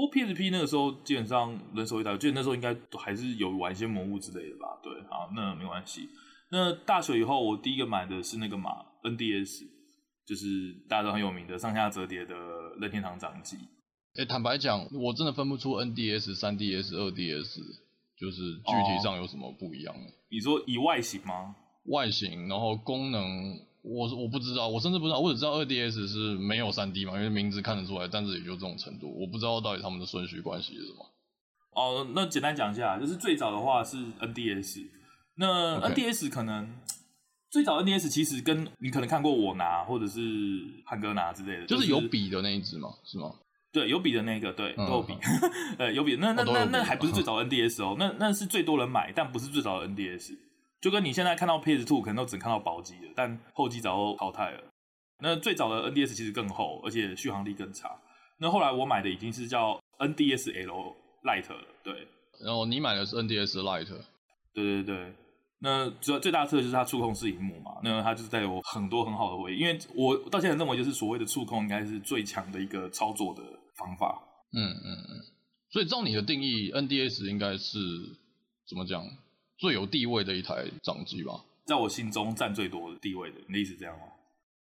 不过 PSP 那个时候基本上人手一台，我记得那时候应该都还是有玩一些魔物之类的吧。对，好，那没关系。那大学以后，我第一个买的是那个嘛 NDS，就是大家都很有名的上下折叠的任天堂掌机。哎、欸，坦白讲，我真的分不出 NDS、3DS、2DS，就是具体上有什么不一样的。哦、你说以外形吗？外形，然后功能，我我不知道，我甚至不知道，我只知道二 DS 是没有三 D 嘛，因为名字看得出来，但是也就这种程度，我不知道到底他们的顺序关系是什么。哦，那简单讲一下，就是最早的话是 NDS，那 NDS 可能、okay. 最早 NDS 其实跟你可能看过我拿或者是汉哥拿之类的，就是有笔的那一只嘛？是吗？对，有笔的那个，对，都有笔，呃、嗯，有笔，那那那那还不是最早 NDS 哦，那那是最多人买，但不是最早的 NDS，就跟你现在看到 PS2 可能都只看到薄机了，但厚机早就淘汰了。那最早的 NDS 其实更厚，而且续航力更差。那后来我买的已经是叫 NDS L Lite 了，对。然后你买的是 NDS Lite，对对对。那主要最大的特色就是它触控式荧幕嘛，那它就是带有很多很好的回忆，因为我到现在认为就是所谓的触控应该是最强的一个操作的方法。嗯嗯嗯。所以照你的定义，NDS 应该是怎么讲最有地位的一台掌机吧？在我心中占最多的地位的，你的意思这样吗？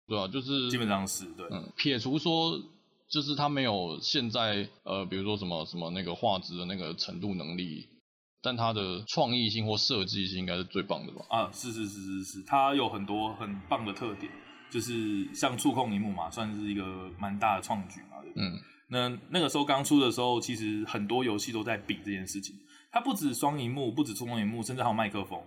对啊，就是基本上是对。嗯，撇除说就是它没有现在呃，比如说什么什么那个画质的那个程度能力。但它的创意性或设计性应该是最棒的吧？啊，是是是是是，它有很多很棒的特点，就是像触控荧幕嘛，算是一个蛮大的创举嘛。对不对？嗯，那那个时候刚出的时候，其实很多游戏都在比这件事情。它不止双荧幕，不止触控荧幕，甚至还有麦克风，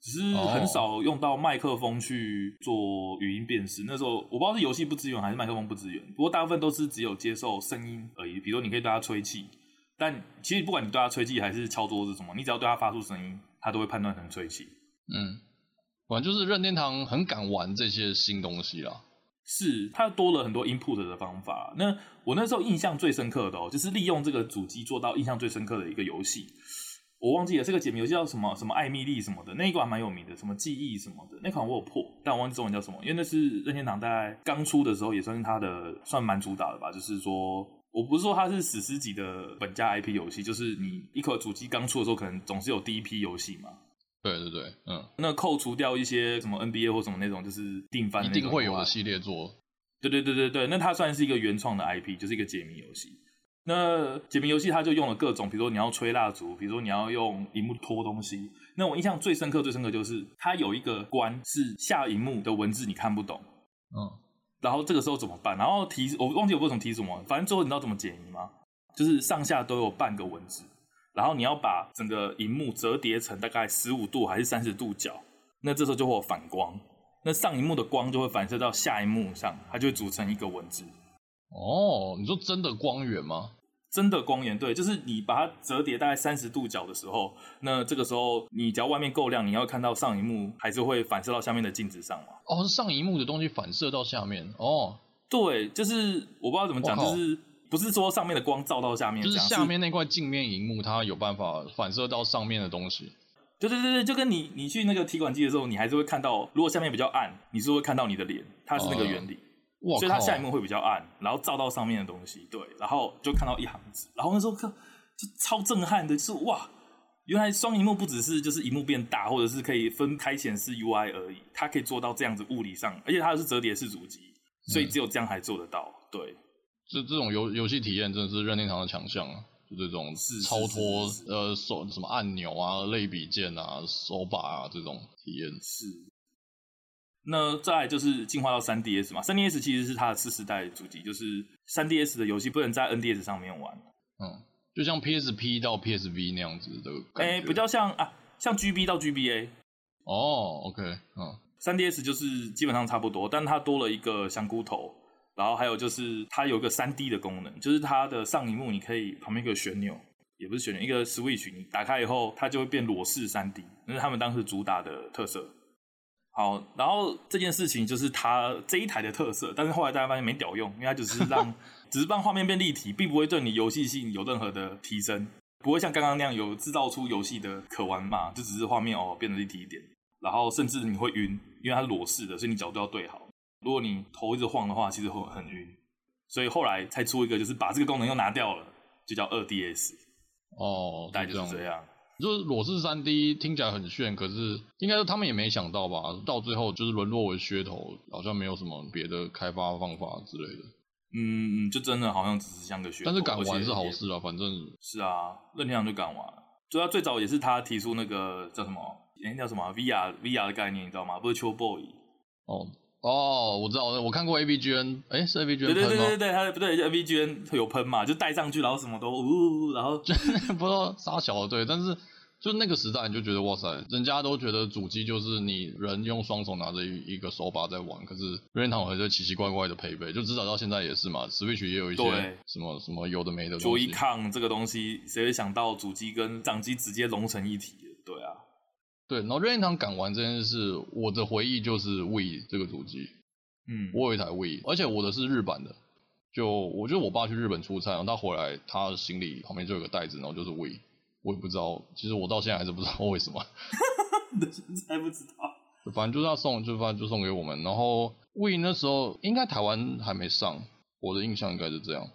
只是很少用到麦克风去做语音辨识。那时候我不知道是游戏不支援还是麦克风不支援，不过大部分都是只有接受声音而已。比如说你可以对它吹气。但其实不管你对它吹气还是敲桌子什么，你只要对它发出声音，它都会判断成吹气。嗯，反正就是任天堂很敢玩这些新东西啦。是，它多了很多 input 的方法。那我那时候印象最深刻的哦，就是利用这个主机做到印象最深刻的一个游戏，我忘记了这个解谜游戏叫什么什么艾米丽什么的，那一款还蛮有名的，什么记忆什么的，那款我有破，但我忘记中文叫什么，因为那是任天堂在刚出的时候也算是它的算蛮主打的吧，就是说。我不是说它是史诗级的本家 IP 游戏，就是你一颗主机刚出的时候，可能总是有第一批游戏嘛。对对对，嗯。那扣除掉一些什么 NBA 或什么那种，就是定番的一定会有的系列作。对对对对对，那它算是一个原创的 IP，就是一个解谜游戏。那解谜游戏它就用了各种，比如说你要吹蜡烛，比如说你要用荧幕拖东西。那我印象最深刻、最深刻就是它有一个关是下荧幕的文字你看不懂，嗯。然后这个时候怎么办？然后提我忘记我为什么提什么，反正最后你知道怎么解谜吗？就是上下都有半个文字，然后你要把整个荧幕折叠成大概十五度还是三十度角，那这时候就会有反光，那上荧幕的光就会反射到下荧幕上，它就会组成一个文字。哦，你说真的光源吗？真的光源，对，就是你把它折叠大概三十度角的时候，那这个时候你只要外面够亮，你要看到上一幕还是会反射到下面的镜子上嘛？哦，是上一幕的东西反射到下面哦。对，就是我不知道怎么讲，就是不是说上面的光照到下面，就是下面那块镜面荧幕它有办法反射到上面的东西。对对对对，就跟你你去那个提款机的时候，你还是会看到，如果下面比较暗，你是会看到你的脸，它是那个原理。哦所以它下一幕会比较暗，然后照到上面的东西，对，然后就看到一行字，然后那时候看就超震撼的，就是哇，原来双萤幕不只是就是荧幕变大，或者是可以分开显示 UI 而已，它可以做到这样子物理上，而且它是折叠式主机，所以只有这样还做得到，嗯、对。这这种游游戏体验真的是任天堂的强项啊，就这种超脱呃手什么按钮啊、类比键啊、手把啊这种体验是。那再来就是进化到 3DS 嘛，3DS 其实是它的次世代主机，就是 3DS 的游戏不能在 NDS 上面玩。嗯，就像 PSP 到 PSV 那样子的。哎、欸，比较像啊，像 GB 到 GBA。哦，OK，嗯，3DS 就是基本上差不多，但它多了一个香菇头，然后还有就是它有一个 3D 的功能，就是它的上一幕你可以旁边一个旋钮，也不是旋钮，一个 Switch，你打开以后它就会变裸视 3D，那是他们当时主打的特色。好，然后这件事情就是它这一台的特色，但是后来大家发现没屌用，因为它 只是让，只是让画面变立体，并不会对你游戏性有任何的提升，不会像刚刚那样有制造出游戏的可玩嘛，就只是画面哦变得立体一点，然后甚至你会晕，因为它是裸视的，所以你角度要对好，如果你头一直晃的话，其实会很晕，所以后来才出一个，就是把这个功能又拿掉了，就叫二 DS。哦，大概就是这样。就是裸视三 D 听起来很炫，可是应该说他们也没想到吧，到最后就是沦落为噱头，好像没有什么别的开发方法之类的。嗯嗯，就真的好像只是像个噱头。但是敢玩是好事啊，反正。是啊，任天堂就敢玩。主要最早也是他提出那个叫什么，哎叫什么 VR VR 的概念，你知道吗？不是 Virtual Boy。哦哦，我知道，我看过 A B G N，哎是 A B G N？对对对对对，他不对 A B G N 有喷嘛，就戴上去，然后什么都呜，然后就 不知道杀小的对，但是。就那个时代，你就觉得哇塞，人家都觉得主机就是你人用双手拿着一一个手把在玩，可是任天堂有一些奇奇怪怪的配备，就至少到现在也是嘛。Switch 也有一些什么什么有的没的东西。桌椅抗这个东西，谁会想到主机跟掌机直接融成一体？对啊，对。然后任天堂敢玩这件事，我的回忆就是 Wii 这个主机。嗯，我有一台 Wii，而且我的是日版的。就我觉得我爸去日本出差，然后他回来，他行李旁边就有个袋子，然后就是 Wii。我也不知道，其实我到现在还是不知道为什么。你现在不知道？反正就是他送，就反正就送给我们。然后 Wii 那时候应该台湾还没上，我的印象应该是这样。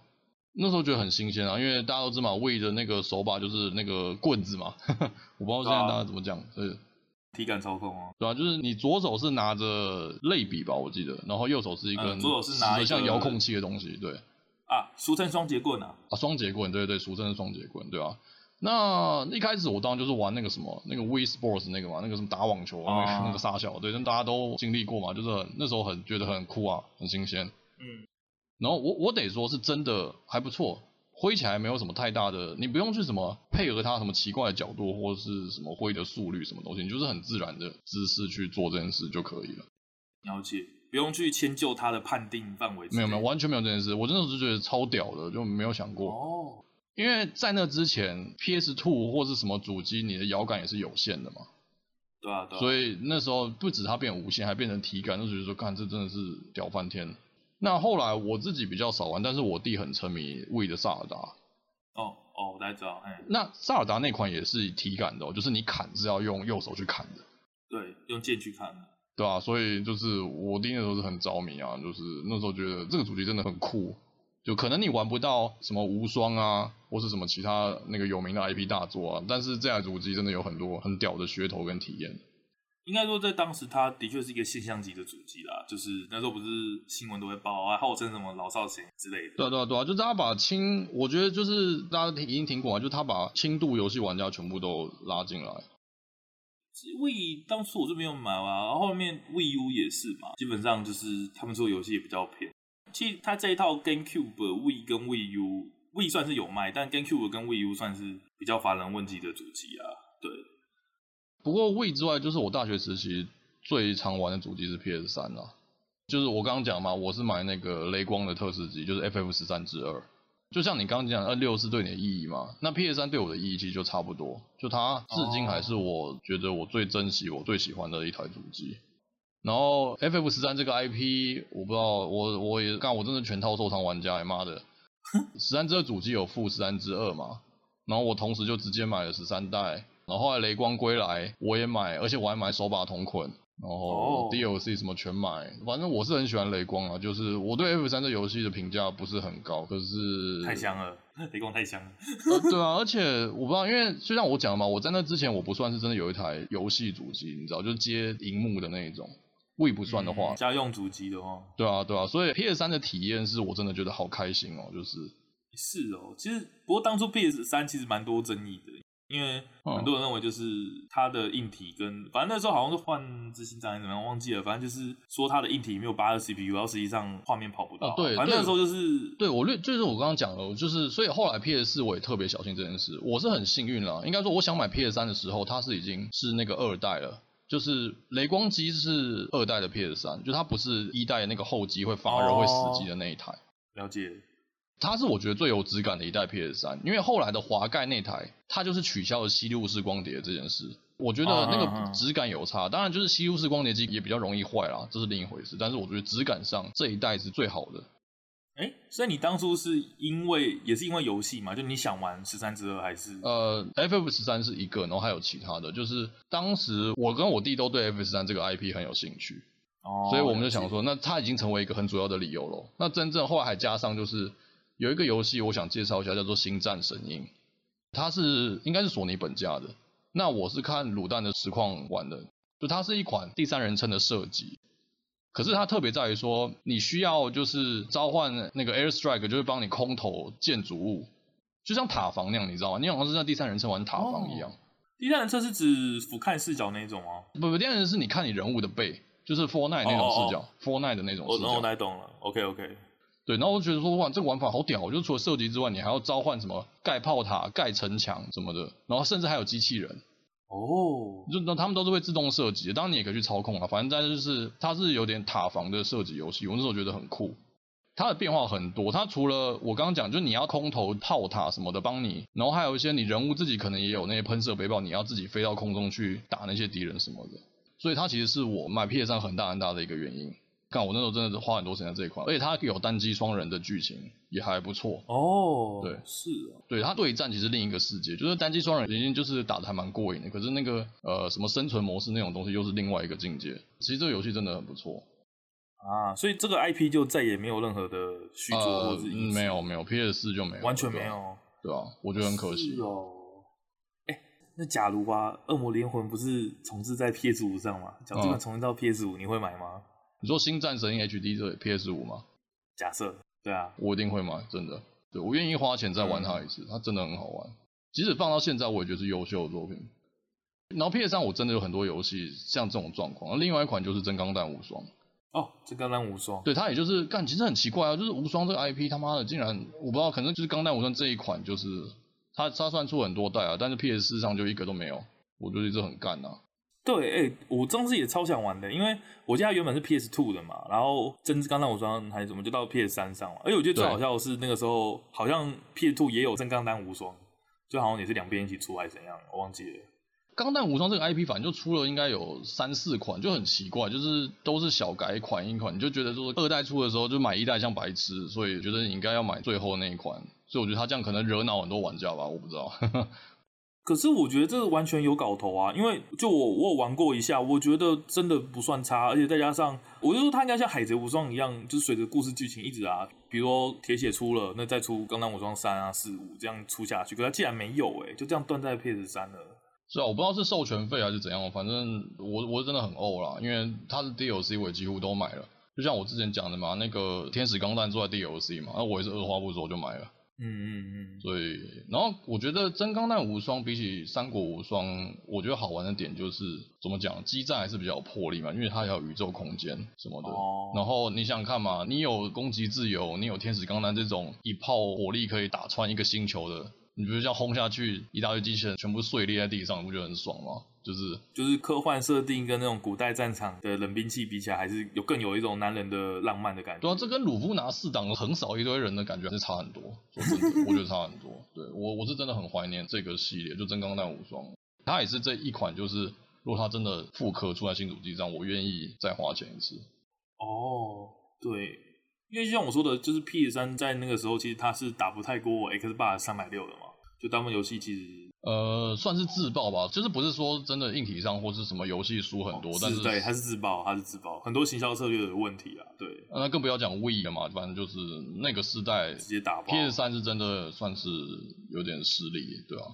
那时候觉得很新鲜啊，因为大家都知道 Wii 的那个手把就是那个棍子嘛，我不知道现在大家怎么讲，所以体感操控哦。对啊，就是你左手是拿着类比吧，我记得，然后右手是一根、嗯、左手是拿一个像遥控器的东西，对。啊，俗称双节棍啊。啊，双节棍，对对对，俗称是双节棍，对吧、啊？那一开始我当然就是玩那个什么，那个 Wii Sports 那个嘛，那个什么打网球啊，那个那个杀小，对，大家都经历过嘛，就是很那时候很觉得很酷啊，很新鲜。嗯。然后我我得说是真的还不错，挥起来没有什么太大的，你不用去什么配合它什么奇怪的角度或是什么挥的速率什么东西，你就是很自然的姿势去做这件事就可以了。了解，不用去迁就它的判定范围。没有没有，完全没有这件事，我真的是觉得超屌的，就没有想过。哦。因为在那之前，PS Two 或是什么主机，你的摇杆也是有限的嘛。对啊，对啊。所以那时候不止它变无线，还变成体感，就觉得说，看这真的是屌翻天。那后来我自己比较少玩，但是我弟很沉迷 Wii 的萨尔达。哦哦，我大概知道。哎，那萨尔达那款也是体感的哦，就是你砍是要用右手去砍的。对，用剑去砍的。对啊，所以就是我弟那时候是很着迷啊，就是那时候觉得这个主机真的很酷。就可能你玩不到什么无双啊，或是什么其他那个有名的 IP 大作啊，但是这台主机真的有很多很屌的噱头跟体验。应该说，在当时它的确是一个现象级的主机啦，就是那时候不是新闻都会报啊，号称什么老少咸之类的。对啊对啊对啊，就是他把轻，我觉得就是大家已经听过啊，就他把轻度游戏玩家全部都拉进来。Wii 当初我是没有买啊，然后后面 Wii U 也是嘛，基本上就是他们做游戏也比较偏。其实它这一套 GameCube、Wii 跟 Wii U，Wii 算是有卖，但 GameCube 跟 Wii U 算是比较乏人问津的主机啊。对。不过 Wii 之外，就是我大学时期最常玩的主机是 PS 三啦。就是我刚刚讲嘛，我是买那个雷光的特仕机，就是 FF 十三之二。就像你刚刚讲的，二六是对你的意义嘛，那 PS 三对我的意义其实就差不多。就它至今还是我觉得我最珍惜、我最喜欢的一台主机。然后 FF 十三这个 IP，我不知道，我我也干，我真的全套收藏玩家，妈的！十三之二主机有附十三之二嘛，然后我同时就直接买了十三代，然后后来雷光归来我也买，而且我还买手把同捆，然后 DLC 什么全买，反正我是很喜欢雷光啊，就是我对 F 三这游戏的评价不是很高，可是太香了，雷光太香了。呃，对啊，而且我不知道，因为就像我讲的嘛，我在那之前我不算是真的有一台游戏主机，你知道，就是接荧幕的那一种。Wii 不算的话，嗯、家用主机的话，对啊，对啊，所以 PS 三的体验是我真的觉得好开心哦，就是是哦，其实不过当初 PS 三其实蛮多争议的，因为很多人认为就是它的硬体跟，嗯、反正那时候好像是换执行长还怎么样忘记了，反正就是说它的硬体没有八的 CPU，然后实际上画面跑不到，啊，对，反正那时候就是对，我略就是我刚刚讲了，就是所以后来 PS 四我也特别小心这件事，我是很幸运啦，应该说我想买 PS 三的时候，它是已经是那个二代了。就是雷光机是二代的 PS 三，就它不是一代的那个后机会发热会死机的那一台。了解，它是我觉得最有质感的一代 PS 三，因为后来的滑盖那台，它就是取消了吸入式光碟这件事，我觉得那个质感有差。当然，就是吸入式光碟机也比较容易坏啦，这是另一回事。但是我觉得质感上这一代是最好的。哎，所以你当初是因为也是因为游戏嘛？就你想玩十三之二还是？呃，FF 十三是一个，然后还有其他的。就是当时我跟我弟都对 FF 十三这个 IP 很有兴趣，哦，所以我们就想说，那它已经成为一个很主要的理由了。那真正后来还加上就是有一个游戏我想介绍一下，叫做《星战神鹰》，它是应该是索尼本家的。那我是看卤蛋的实况玩的，就它是一款第三人称的射击，可是它特别在于说，你需要就是召唤那个 Air Strike，就是帮你空投建筑物，就像塔防那样，你知道吗？你好像是在第三人称玩塔防一样。哦、第三人称是指俯瞰视角那种吗？不不，第三人称是你看你人物的背，就是 Fortnite 那种视角，哦哦哦，Fortnite 的那种视角。我我懂了，OK OK。对，然后我就觉得说哇，这个玩法好屌！就除了射击之外，你还要召唤什么盖炮塔、盖城墙什么的，然后甚至还有机器人。哦，就那他们都是会自动射击，当然你也可以去操控啊。反正在就是它是有点塔防的射击游戏，我那时候觉得很酷。它的变化很多，它除了我刚刚讲，就是你要空投炮塔什么的帮你，然后还有一些你人物自己可能也有那些喷射背包，你要自己飞到空中去打那些敌人什么的。所以它其实是我买 PS 上很大很大的一个原因。看我那时候真的是花很多时间在这一块，而且它有单机双人的剧情，也还不错。哦，对，是啊，对，它对战其实另一个世界，就是单机双人已经就是打的还蛮过瘾的。可是那个呃什么生存模式那种东西又是另外一个境界。其实这个游戏真的很不错啊，所以这个 IP 就再也没有任何的续作或者、没有没有 PS 四就没有，完全没有，对啊，我觉得很可惜哦。哎，那假如吧，恶魔灵魂不是重置在 PS 五上吗？假如这个重置到 PS 五，你会买吗？你说《星战神鹰 HD》这 PS 五吗？假设，对啊，我一定会买，真的，对，我愿意花钱再玩它一次，嗯、它真的很好玩。即使放到现在，我也觉得是优秀的作品。然后 PS 上我真的有很多游戏像这种状况。另外一款就是《真钢弹无双》。哦，《真钢弹无双》。对，它也就是干，其实很奇怪啊，就是无双这个 IP，他妈的竟然我不知道，可能就是《钢弹无双》这一款，就是它它算出很多代啊，但是 PS 四上就一个都没有，我觉得这很干啊。对，哎、欸，我当时也超想玩的，因为我家原本是 PS Two 的嘛，然后真钢弹无双还是什么就到 PS 三上了。而且我觉得最好笑的是那个时候好像 PS Two 也有真钢弹无双，就好像也是两边一起出还是怎样，我忘记了。钢弹无双这个 IP 反正就出了应该有三四款，就很奇怪，就是都是小改款一款，你就觉得说二代出的时候就买一代像白痴，所以觉得你应该要买最后那一款，所以我觉得他这样可能惹恼很多玩家吧，我不知道。可是我觉得这个完全有搞头啊，因为就我我有玩过一下，我觉得真的不算差，而且再加上我就说它应该像海贼无双一样，就是随着故事剧情一直啊，比如说铁血出了，那再出钢弹无双三啊四五这样出下去，可它竟然没有哎、就这样断在 PS 三了。是啊，我不知道是授权费还是怎样，反正我我真的很怄啦，因为它的 DLC 我也几乎都买了，就像我之前讲的嘛，那个天使钢弹做在 DLC 嘛，那我也是二话不说就买了。嗯嗯嗯，所以，然后我觉得真钢弹无双比起三国无双，我觉得好玩的点就是怎么讲，激战还是比较有魄力嘛，因为它有宇宙空间什么的。哦。然后你想想看嘛，你有攻击自由，你有天使钢弹这种一炮火力可以打穿一个星球的。你比如这样轰下去，一大堆机器人全部碎裂在地上，你不觉得很爽吗？就是就是科幻设定跟那种古代战场的冷兵器比起来，还是有更有一种男人的浪漫的感觉。对啊，这跟鲁夫拿四档横扫一堆人的感觉还是差很多。说真的，我觉得差很多。对我我是真的很怀念这个系列，就真钢弹无双，它也是这一款，就是如果它真的复刻出来新主机上，我愿意再花钱一次。哦，对，因为就像我说的，就是 PS 三在那个时候其实它是打不太过 Xbox 三百六的嘛。就大部分游戏其实，呃，算是自爆吧，就是不是说真的硬体上或是什么游戏输很多，哦、是但是对，它是自爆，它是自爆，很多行销策略的问题啊，对。那更不要讲 Wii 了嘛，反正就是那个时代直接打爆。PS 三是真的算是有点实力，对啊。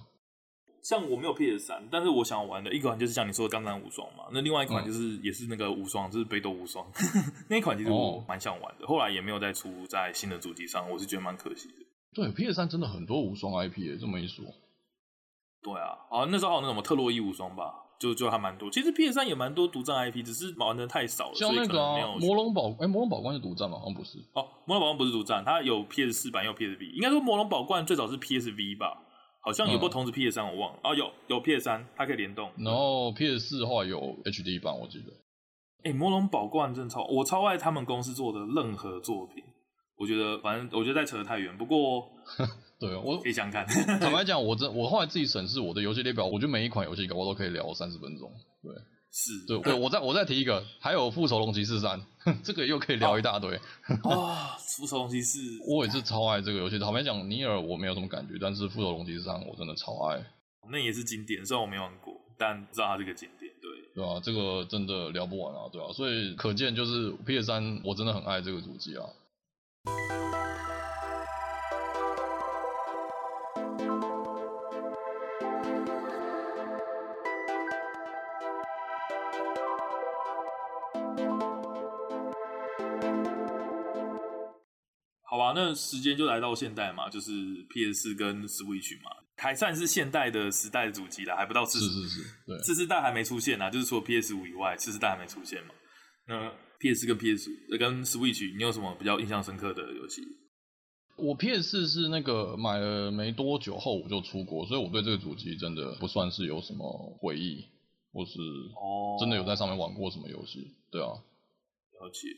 像我没有 PS 三，但是我想玩的一款就是像你说的《钢弹无双》嘛，那另外一款就是也是那个无双，就是《北斗无双》那一款，其实我蛮想玩的，哦、后来也没有再出在新的主机上，我是觉得蛮可惜的。对，PS 三真的很多无双 IP 诶，这么一说。对啊，啊那时候还有那什么特洛伊无双吧，就就还蛮多。其实 PS 三也蛮多独占 IP，只是玩的太少了。像那个、啊、魔龙宝，哎，魔龙宝冠是独占吗？好像不是。哦，魔龙宝冠不是独占，它有 PS 四版，有 PSV。应该说魔龙宝冠最早是 PSV 吧？好像有不同时 PS 三，我忘了。啊、哦，有有 PS 三，它可以联动。然后 PS 四的话有 HD 版，我记得。哎，魔龙宝冠真的超，我超爱他们公司做的任何作品。我觉得，反正我觉得在扯得太远。不过，对我可以想看。坦白讲，我这 我后来自己审视我的游戏列表，我觉得每一款游戏我都可以聊三十分钟。对，是，对，对我再我再提一个，还有《复仇龙骑士三》，这个又可以聊一大堆。啊，哦《复仇龙骑士》，我也是超爱这个游戏。坦白讲，尼尔我没有什么感觉，但是《复仇龙骑士三》我真的超爱。那也是经典，虽然我没玩过，但知道它这个经典。对，对啊，这个真的聊不完啊，对啊，所以可见就是 PS 三，我真的很爱这个主机啊。那时间就来到现代嘛，就是 PS 跟 Switch 嘛，还算是现代的时代的主机了，还不到次世是是是，对，次世代还没出现啊，就是除了 PS 五以外，次世代还没出现嘛。那 PS 跟 PS 跟 Switch，你有什么比较印象深刻的游戏？我 PS 四是那个买了没多久后我就出国，所以我对这个主机真的不算是有什么回忆，或是哦，真的有在上面玩过什么游戏？对啊，了解。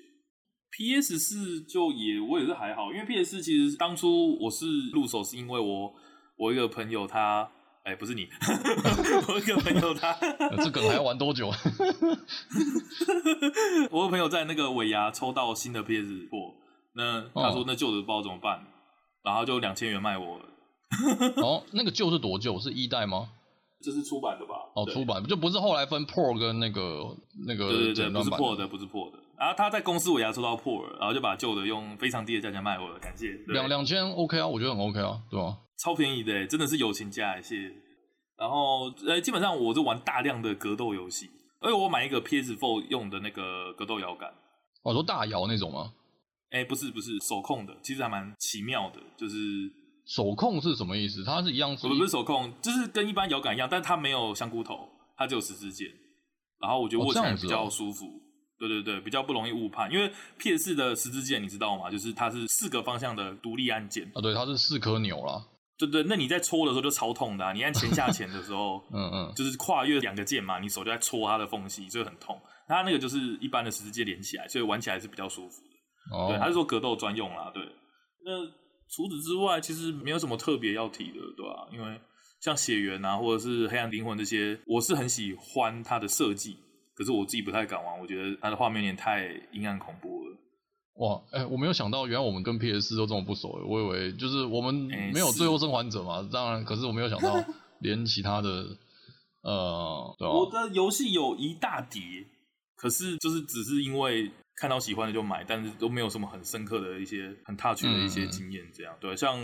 PS 四就也我也是还好，因为 PS 四其实当初我是入手是因为我我一个朋友他哎、欸、不是你，我一个朋友他 这梗还要玩多久？我有朋友在那个尾牙抽到新的 PS 4，那他说那旧的不知道怎么办，然后就两千元卖我了。哦，那个旧是多旧？是一代吗？这是出版的吧？哦，出版就不是后来分 Pro 跟那个那个对对对，不是 Pro 的，不是 Pro 的。然后他在公司尾牙抽到破了，然后就把旧的用非常低的价钱卖我了，感谢。两两千 OK 啊，我觉得很 OK 啊，对吧？超便宜的，真的是友情价，谢谢。然后呃，基本上我就玩大量的格斗游戏，而且我买一个 PS4 用的那个格斗摇杆。哦，说大摇那种吗？哎，不是不是，手控的，其实还蛮奇妙的，就是手控是什么意思？它是一样是？不是手控，就是跟一般摇杆一样，但它没有香菇头，它只有十字键，然后我觉得握起来比较舒服。哦对对对，比较不容易误判，因为 PS 的十字键你知道吗？就是它是四个方向的独立按键啊，对，它是四颗钮啦。对对，那你在搓的时候就超痛的啊！你按前下前的时候，嗯嗯，就是跨越两个键嘛，你手就在搓它的缝隙，所以很痛。它那个就是一般的十字键连起来，所以玩起来是比较舒服的。哦，对，它是说格斗专用啦。对，那除此之外，其实没有什么特别要提的，对吧？因为像血缘啊，或者是黑暗灵魂这些，我是很喜欢它的设计。可是我自己不太敢玩，我觉得它的画面有点太阴暗恐怖了。哇，哎、欸，我没有想到，原来我们跟 PS 都这么不熟。我以为就是我们没有最后生还者嘛，欸、当然，可是我没有想到 连其他的，呃，对吧？我的游戏有一大叠，可是就是只是因为看到喜欢的就买，但是都没有什么很深刻的一些很 touch 的一些经验。这样、嗯、对，像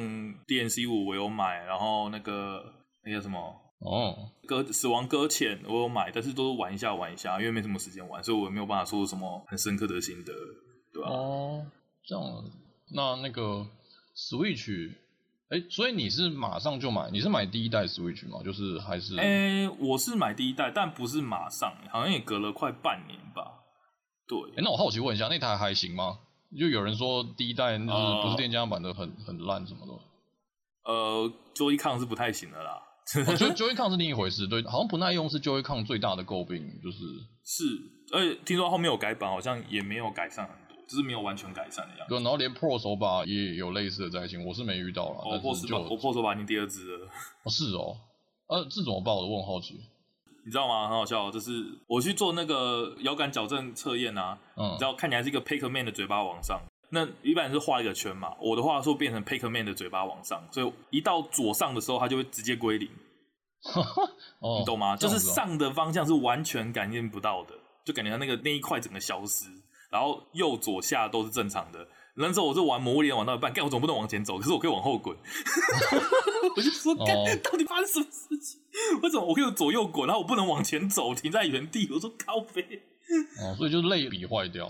DNC 五我有买，然后那个那个什么。哦，搁死亡搁浅我有买，但是都是玩一下玩一下，因为没什么时间玩，所以我也没有办法说什么很深刻的心得，对吧？哦，这样，那那个 Switch，哎、欸，所以你是马上就买？你是买第一代 Switch 吗？就是还是？哎、欸，我是买第一代，但不是马上，好像也隔了快半年吧。对，哎、欸，那我好奇问一下，那台还行吗？就有人说第一代就是不是电浆版的很很烂什么的。呃，Joy-Con 是不太行的啦。我觉得 Joy-Con 是另一回事，对，好像不耐用是 Joy-Con 最大的诟病，就是是，而且听说后面有改版，好像也没有改善很多，只是没有完全改善的样子。对，然后连 Pro 手把也有类似的灾情，我是没遇到了。我，Pro 手把，我 Pro 手把已经第二只了。哦，是哦，呃，这怎么办？我问好奇。你知道吗？很好笑，就是我去做那个摇杆矫正测验啊，嗯，你知道看起来是一个 Pac-Man 的嘴巴往上。那一般是画一个圈嘛，我的话说变成 Pac-Man 的嘴巴往上，所以一到左上的时候，它就会直接归零。哦、你懂吗？就是上的方向是完全感应不到的，就感觉它那个那一块整个消失，然后右左下都是正常的。那时候我是玩魔物猎人玩到一半，干我总不能往前走，可是我可以往后滚。我就说，干到底发生什么事情？为什么我可以左右滚，然后我不能往前走，停在原地？我说靠背。哦，所以就是类比坏掉。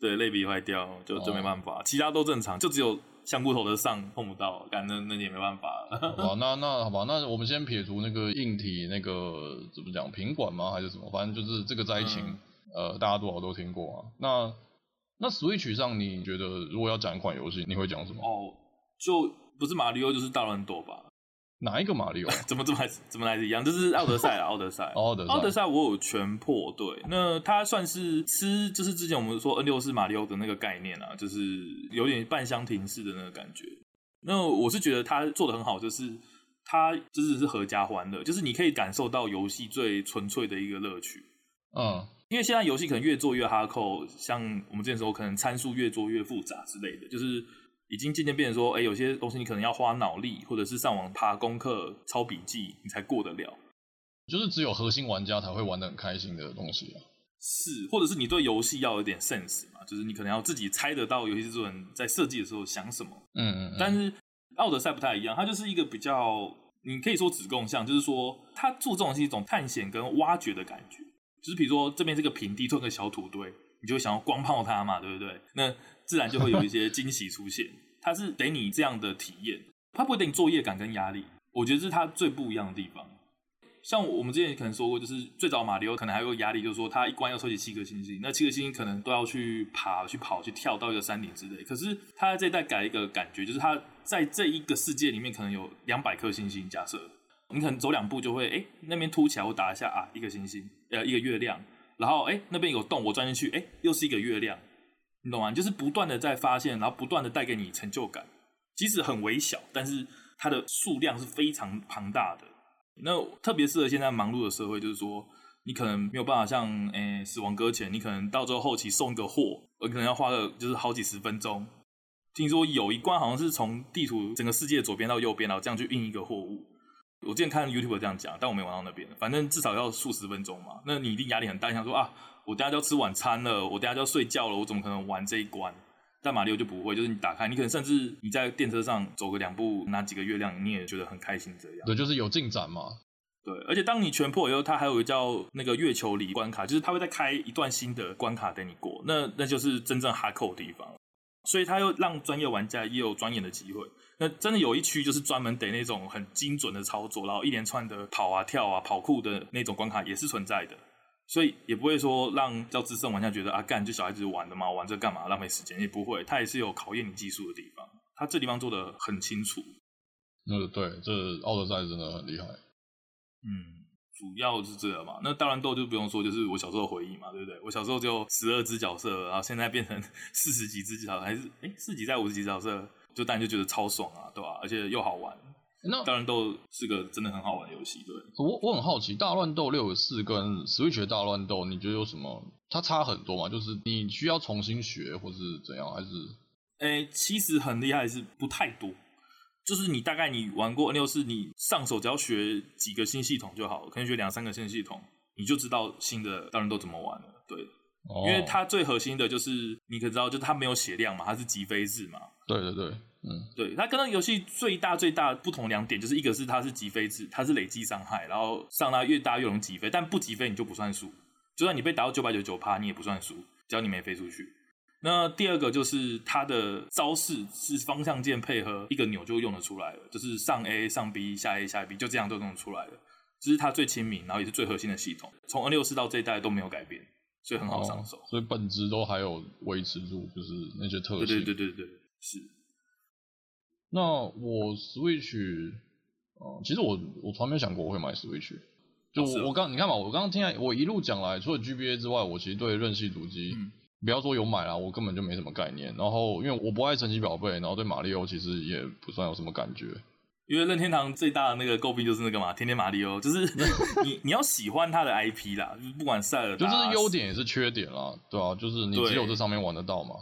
对，类比坏掉就就没办法，哦、其他都正常，就只有香菇头的上碰不到，干那那也没办法。好，那那好吧，那我们先撇除那个硬体那个怎么讲品管吗？还是什么？反正就是这个灾情，嗯、呃，大家多少都听过啊。那那 Switch 上，你觉得如果要讲一款游戏，你会讲什么？哦，就不是马里奥就是大乱斗吧。哪一个马里奥？怎么怎么还怎么来是一样？就是奥德赛啊，奥德赛。奥德奥德赛我有全破，对，那它算是吃，就是之前我们说 N 六四马里奥的那个概念啊，就是有点半箱庭式的那个感觉。那我是觉得它做的很好，就是它真的是合家欢乐，就是你可以感受到游戏最纯粹的一个乐趣。嗯，因为现在游戏可能越做越哈扣，像我们之前说可能参数越做越复杂之类的，就是。已经渐渐变成说，哎、欸，有些东西你可能要花脑力，或者是上网爬功课、抄笔记，你才过得了。就是只有核心玩家才会玩的很开心的东西啊。是，或者是你对游戏要有点 sense 嘛，就是你可能要自己猜得到游戏制作人在设计的时候想什么。嗯，嗯嗯。但是奥德赛不太一样，它就是一个比较，你可以说子贡像，就是说它做这种是一种探险跟挖掘的感觉。就是比如说这边这个平地，做个小土堆，你就会想要光炮它嘛，对不对？那自然就会有一些惊喜出现。它是给你这样的体验，它不会给你作业感跟压力。我觉得这是它最不一样的地方。像我们之前可能说过，就是最早马里奥可能还有个压力，就是说他一关要收集七颗星星，那七颗星星可能都要去爬、去跑、去跳到一个山顶之类。可是他在这一代改一个感觉，就是他在这一个世界里面可能有两百颗星星。假设你可能走两步就会，哎、那边凸起来，我打一下啊，一个星星，呃，一个月亮。然后哎、那边有洞，我钻进去，哎、又是一个月亮。你懂吗？就是不断的在发现，然后不断的带给你成就感，即使很微小，但是它的数量是非常庞大的。那特别适合现在忙碌的社会，就是说，你可能没有办法像诶、死亡搁浅，你可能到最后后期送一个货，我可能要花个就是好几十分钟。听说有一关好像是从地图整个世界左边到右边，然后这样去运一个货物。我之前看 YouTube 这样讲，但我没玩到那边。反正至少要数十分钟嘛，那你一定压力很大，你想说啊，我等下就要吃晚餐了，我等下就要睡觉了，我怎么可能玩这一关？但马里奥就不会，就是你打开，你可能甚至你在电车上走个两步，拿几个月亮，你也觉得很开心这样。对，就是有进展嘛。对，而且当你全破以后，它还有一个叫那个月球里关卡，就是它会再开一段新的关卡等你过，那那就是真正 hardcore 的地方。所以它又让专业玩家也有钻研的机会。那真的有一区就是专门得那种很精准的操作，然后一连串的跑啊跳啊跑酷的那种关卡也是存在的。所以也不会说让叫资深玩家觉得啊，干就小孩子玩的嘛，玩这干嘛浪费时间？也不会，它也是有考验你技术的地方。它这地方做的很清楚。嗯，对，这奥德赛真的很厉害。嗯，主要是这个嘛。那大乱斗就不用说，就是我小时候回忆嘛，对不对？我小时候就十二只角色，然后现在变成 四十几只角色，还是哎四十几再五十几角色，就当然就觉得超爽啊，对吧？而且又好玩。那大乱斗是个真的很好玩的游戏，对。我我很好奇，大乱斗六十四跟 Switch 的大乱斗，你觉得有什么？它差很多嘛？就是你需要重新学，或是怎样？还是？哎，其实很厉害，是不太多。就是你大概你玩过 N 六四你上手只要学几个新系统就好了，可能学两三个新系统，你就知道新的大乱斗怎么玩了。对，哦、因为它最核心的就是你可知道，就是它没有血量嘛，它是击飞制嘛。对对对。嗯，对，它跟那个游戏最大最大不同两点，就是一个是它是击飞制，它是累积伤害，然后上拉越大越容易击飞，但不击飞你就不算输，就算你被打到九百九十九趴，你也不算输，只要你没飞出去。那第二个就是它的招式是方向键配合一个钮就用得出来了，就是上 A 上 B 下 A 下 B 就这样都用得出来了，这是它最亲民，然后也是最核心的系统，从 N 六四到这一代都没有改变，所以很好上手，哦、所以本质都还有维持住，就是那些特性。对对对对对，是。那我 Switch，呃，其实我我从来没想过我会买 Switch，就我我刚、哦、你看嘛，我刚刚听来我一路讲来，除了 GBA 之外，我其实对任系主机，嗯、不要说有买啦，我根本就没什么概念。然后因为我不爱神奇宝贝，然后对马里奥其实也不算有什么感觉。因为任天堂最大的那个诟病就是那个嘛，天天马里奥，就是 你你要喜欢他的 IP 啦，就是不管塞尔达，就是优点也是缺点啦，对啊，就是你只有这上面玩得到嘛。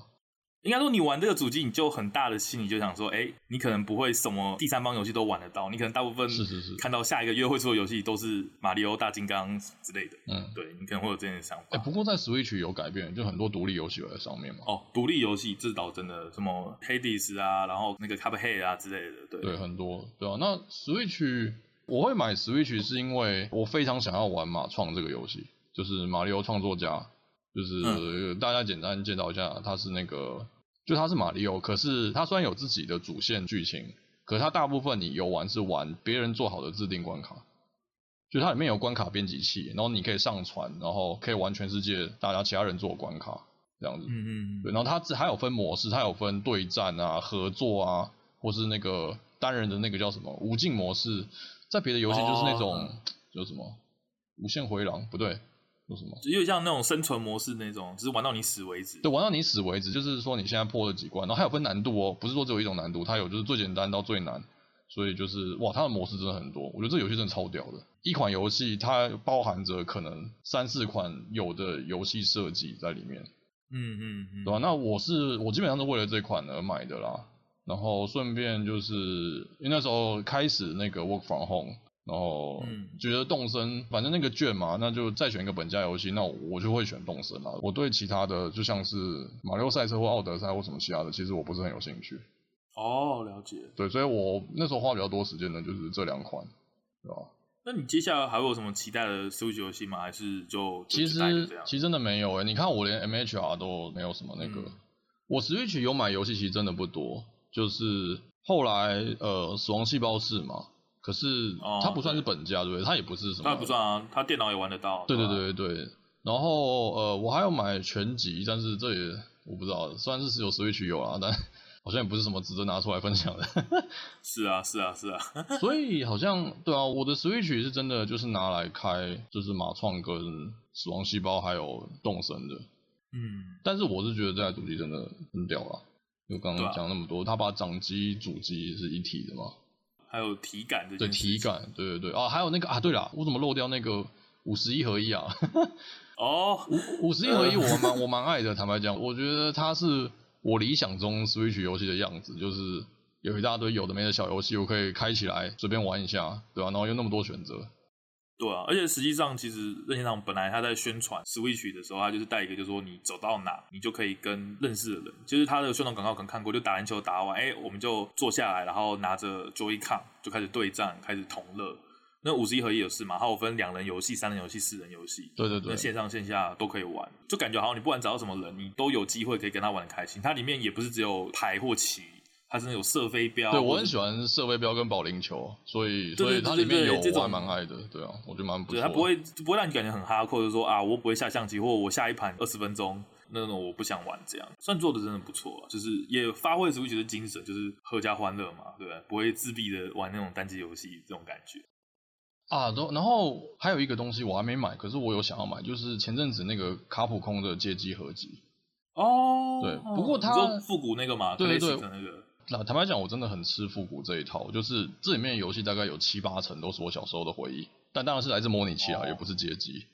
应该说，你玩这个主机，你就很大的心里就想说，哎、欸，你可能不会什么第三方游戏都玩得到，你可能大部分是是是看到下一个月会出的游戏都是马里奥大金刚之类的。嗯，对，你可能会有这样的想法。哎、欸，不过在 Switch 有改变，就很多独立游戏有在上面嘛。哦，独立游戏这倒真的，什么 Hades 啊，然后那个 Cuphead 啊之类的，对，对，很多，对啊。那 Switch 我会买 Switch 是因为我非常想要玩马创这个游戏，就是马里奥创作家，就是、嗯、大家简单介绍一下，他是那个。就它是马里奥，可是它虽然有自己的主线剧情，可是它大部分你游玩是玩别人做好的自定关卡。就它里面有关卡编辑器，然后你可以上传，然后可以玩全世界大家其他人做的关卡这样子。嗯嗯。对，然后它还有分模式，它有分对战啊、合作啊，或是那个单人的那个叫什么无尽模式，在别的游戏就是那种叫什么无限回廊，不对。什么？有点像那种生存模式那种，只是玩到你死为止。对，玩到你死为止，就是说你现在破了几关，然后还有分难度哦，不是说只有一种难度，它有就是最简单到最难，所以就是哇，它的模式真的很多。我觉得这游戏真的超屌的，一款游戏它包含着可能三四款有的游戏设计在里面。嗯嗯嗯，对吧？那我是我基本上是为了这款而买的啦，然后顺便就是因为那时候开始那个 Work from Home。然后觉得动森，反正那个券嘛，那就再选一个本家游戏，那我就会选动森了。我对其他的，就像是马六赛车或奥德赛或什么其他的，其实我不是很有兴趣。哦，了解。对，所以我那时候花比较多时间的，就是这两款，对吧？那你接下来还会有什么期待的 Switch 游戏吗？还是就，就其实其实真的没有诶、欸。你看我连 MHR 都没有什么那个，嗯、我 Switch 有买游戏其实真的不多。就是后来呃，死亡细胞四嘛，可是它不算是本家，对不对？它也不是什么，它不算啊，它电脑也玩得到。对对对对对。然后呃，我还要买全集，但是这也我不知道，虽然是只有 Switch 有啊，但好像也不是什么值得拿出来分享的。是啊是啊是啊。所以好像对啊，我的 Switch 是真的就是拿来开，就是马创跟死亡细胞还有动神的。嗯。但是我是觉得这台主机真的很屌啊，就刚刚讲那么多，它、啊、把掌机主机是一体的嘛，还有体感的。对体感，对对对啊，还有那个啊，对了，我怎么漏掉那个五十一合一啊？哦，五五十一合一我蛮我蛮爱的，坦白讲，我觉得它是我理想中 Switch 游戏的样子，就是有一大堆有的没的小游戏，我可以开起来随便玩一下，对吧、啊？然后又那么多选择，对啊，而且实际上其实任天堂本来他在宣传 Switch 的时候，他就是带一个，就是说你走到哪，你就可以跟认识的人，就是他的宣传广告可能看过，就打篮球打完，哎，我们就坐下来，然后拿着 Joy-Con 就开始对战，开始同乐。那五十一合一也是嘛，它有分两人游戏、三人游戏、四人游戏，对对对，那线上线下都可以玩，就感觉好像你不管找到什么人，你都有机会可以跟他玩得开心。它里面也不是只有牌或棋，它是那种射飞镖。对，我很喜欢射飞镖跟保龄球，所以所以它里面有我还蛮爱的，对啊，我觉得蛮不错。对，它不会不会让你感觉很哈扣，就是说啊，我不会下象棋，或我下一盘二十分钟那种我不想玩这样，算做的真的不错，就是也发挥 Switch 的精神，就是合家欢乐嘛，对不对？不会自闭的玩那种单机游戏这种感觉。啊，然后还有一个东西我还没买，可是我有想要买，就是前阵子那个卡普空的街机合集。哦，对，不过它复古那个嘛，对对对，那个。那坦白讲，我真的很吃复古这一套，就是这里面的游戏大概有七八成都是我小时候的回忆，但当然是来自模拟器啊，哦、也不是街机。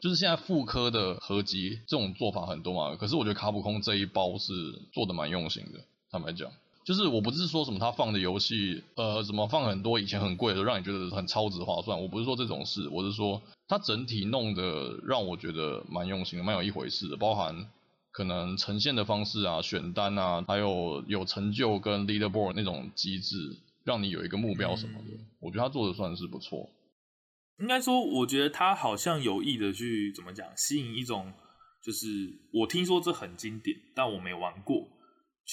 就是现在复刻的合集这种做法很多嘛，可是我觉得卡普空这一包是做的蛮用心的，坦白讲。就是我不是说什么他放的游戏，呃，怎么放很多以前很贵的，让你觉得很超值划算。我不是说这种事，我是说他整体弄得让我觉得蛮用心的，蛮有一回事的。包含可能呈现的方式啊、选单啊，还有有成就跟 leaderboard 那种机制，让你有一个目标什么的。嗯、我觉得他做的算是不错。应该说，我觉得他好像有意的去怎么讲，吸引一种，就是我听说这很经典，但我没玩过。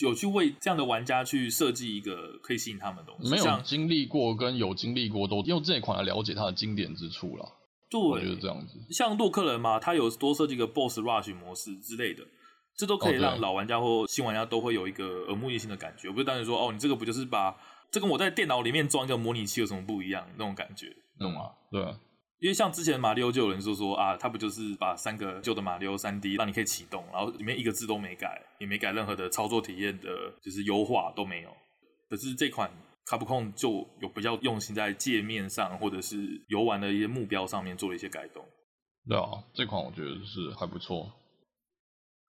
有去为这样的玩家去设计一个可以吸引他们的东西，没有经历过跟有经历过都用这一款来了解它的经典之处了。对，我觉得这样子。像洛克人嘛，他有多设计个 Boss Rush 模式之类的，这都可以让老玩家或新玩家都会有一个耳目一新的感觉。不是单纯说哦，你这个不就是把这跟我在电脑里面装一个模拟器有什么不一样那种感觉，懂吗？对啊。因为像之前马里奥就有人说说啊，他不就是把三个旧的马里奥三 D 让你可以启动，然后里面一个字都没改，也没改任何的操作体验的，就是优化都没有。可是这款卡普空就有比较用心在界面上或者是游玩的一些目标上面做了一些改动。对啊，这款我觉得是还不错。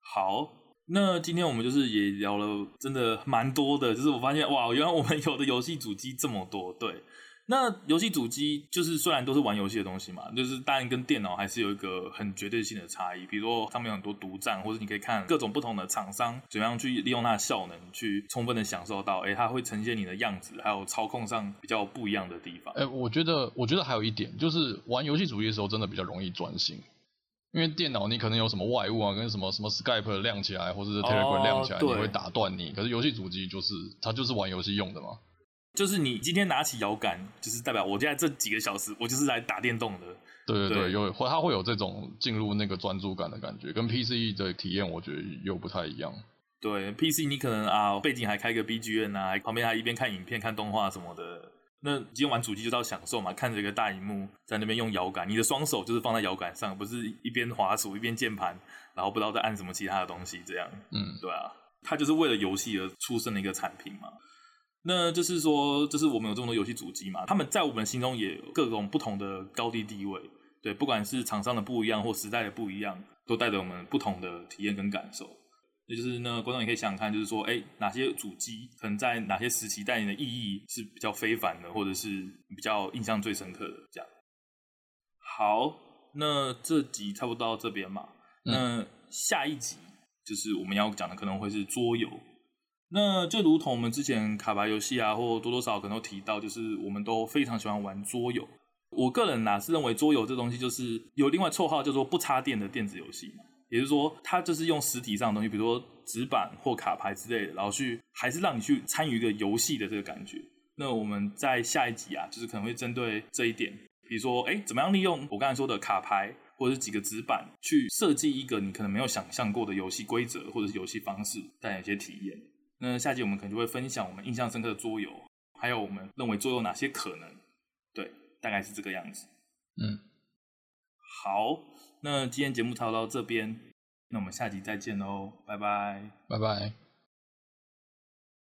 好，那今天我们就是也聊了真的蛮多的，就是我发现哇，原来我们有的游戏主机这么多，对。那游戏主机就是虽然都是玩游戏的东西嘛，就是当然跟电脑还是有一个很绝对性的差异。比如说上面有很多独占，或者你可以看各种不同的厂商怎样去利用它的效能，去充分的享受到，哎、它会呈现你的样子，还有操控上比较不一样的地方。哎、我觉得，我觉得还有一点就是玩游戏主机的时候真的比较容易专心，因为电脑你可能有什么外物啊，跟什么什么 Skype 亮起来，或者是 Telegram 亮起来，你会打断你。可是游戏主机就是它就是玩游戏用的嘛。就是你今天拿起摇杆，就是代表我现在这几个小时，我就是来打电动的。对对对，对有会它会有这种进入那个专注感的感觉，跟 PC 的体验我觉得又不太一样。对，PC 你可能啊背景还开个 BGM 啊，旁边还一边看影片、看动画什么的。那今天玩主机就到享受嘛，看着一个大荧幕在那边用摇杆，你的双手就是放在摇杆上，不是一边滑鼠一边键盘，然后不知道在按什么其他的东西这样。嗯，对啊，它就是为了游戏而出生的一个产品嘛。那就是说，就是我们有这么多游戏主机嘛，他们在我们心中也有各种不同的高低地位，对，不管是厂商的不一样或时代的不一样，都带着我们不同的体验跟感受。也就是呢，观众也可以想想看，就是说，哎，哪些主机可能在哪些时期带来的意义是比较非凡的，或者是比较印象最深刻的这样。好，那这集差不多到这边嘛，那下一集就是我们要讲的可能会是桌游。那就如同我们之前卡牌游戏啊，或多多少少可能都提到，就是我们都非常喜欢玩桌游。我个人呐是认为桌游这东西就是有另外绰号叫做不插电的电子游戏嘛，也就是说，它就是用实体上的东西，比如说纸板或卡牌之类的，然后去还是让你去参与一个游戏的这个感觉。那我们在下一集啊，就是可能会针对这一点，比如说，哎，怎么样利用我刚才说的卡牌或者是几个纸板去设计一个你可能没有想象过的游戏规则或者是游戏方式，带来一些体验。那下集我们可能就会分享我们印象深刻的桌游，还有我们认为桌游哪些可能。对，大概是这个样子。嗯，好。那今天节目就到这边，那我们下集再见喽，拜拜，拜拜。